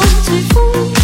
就随风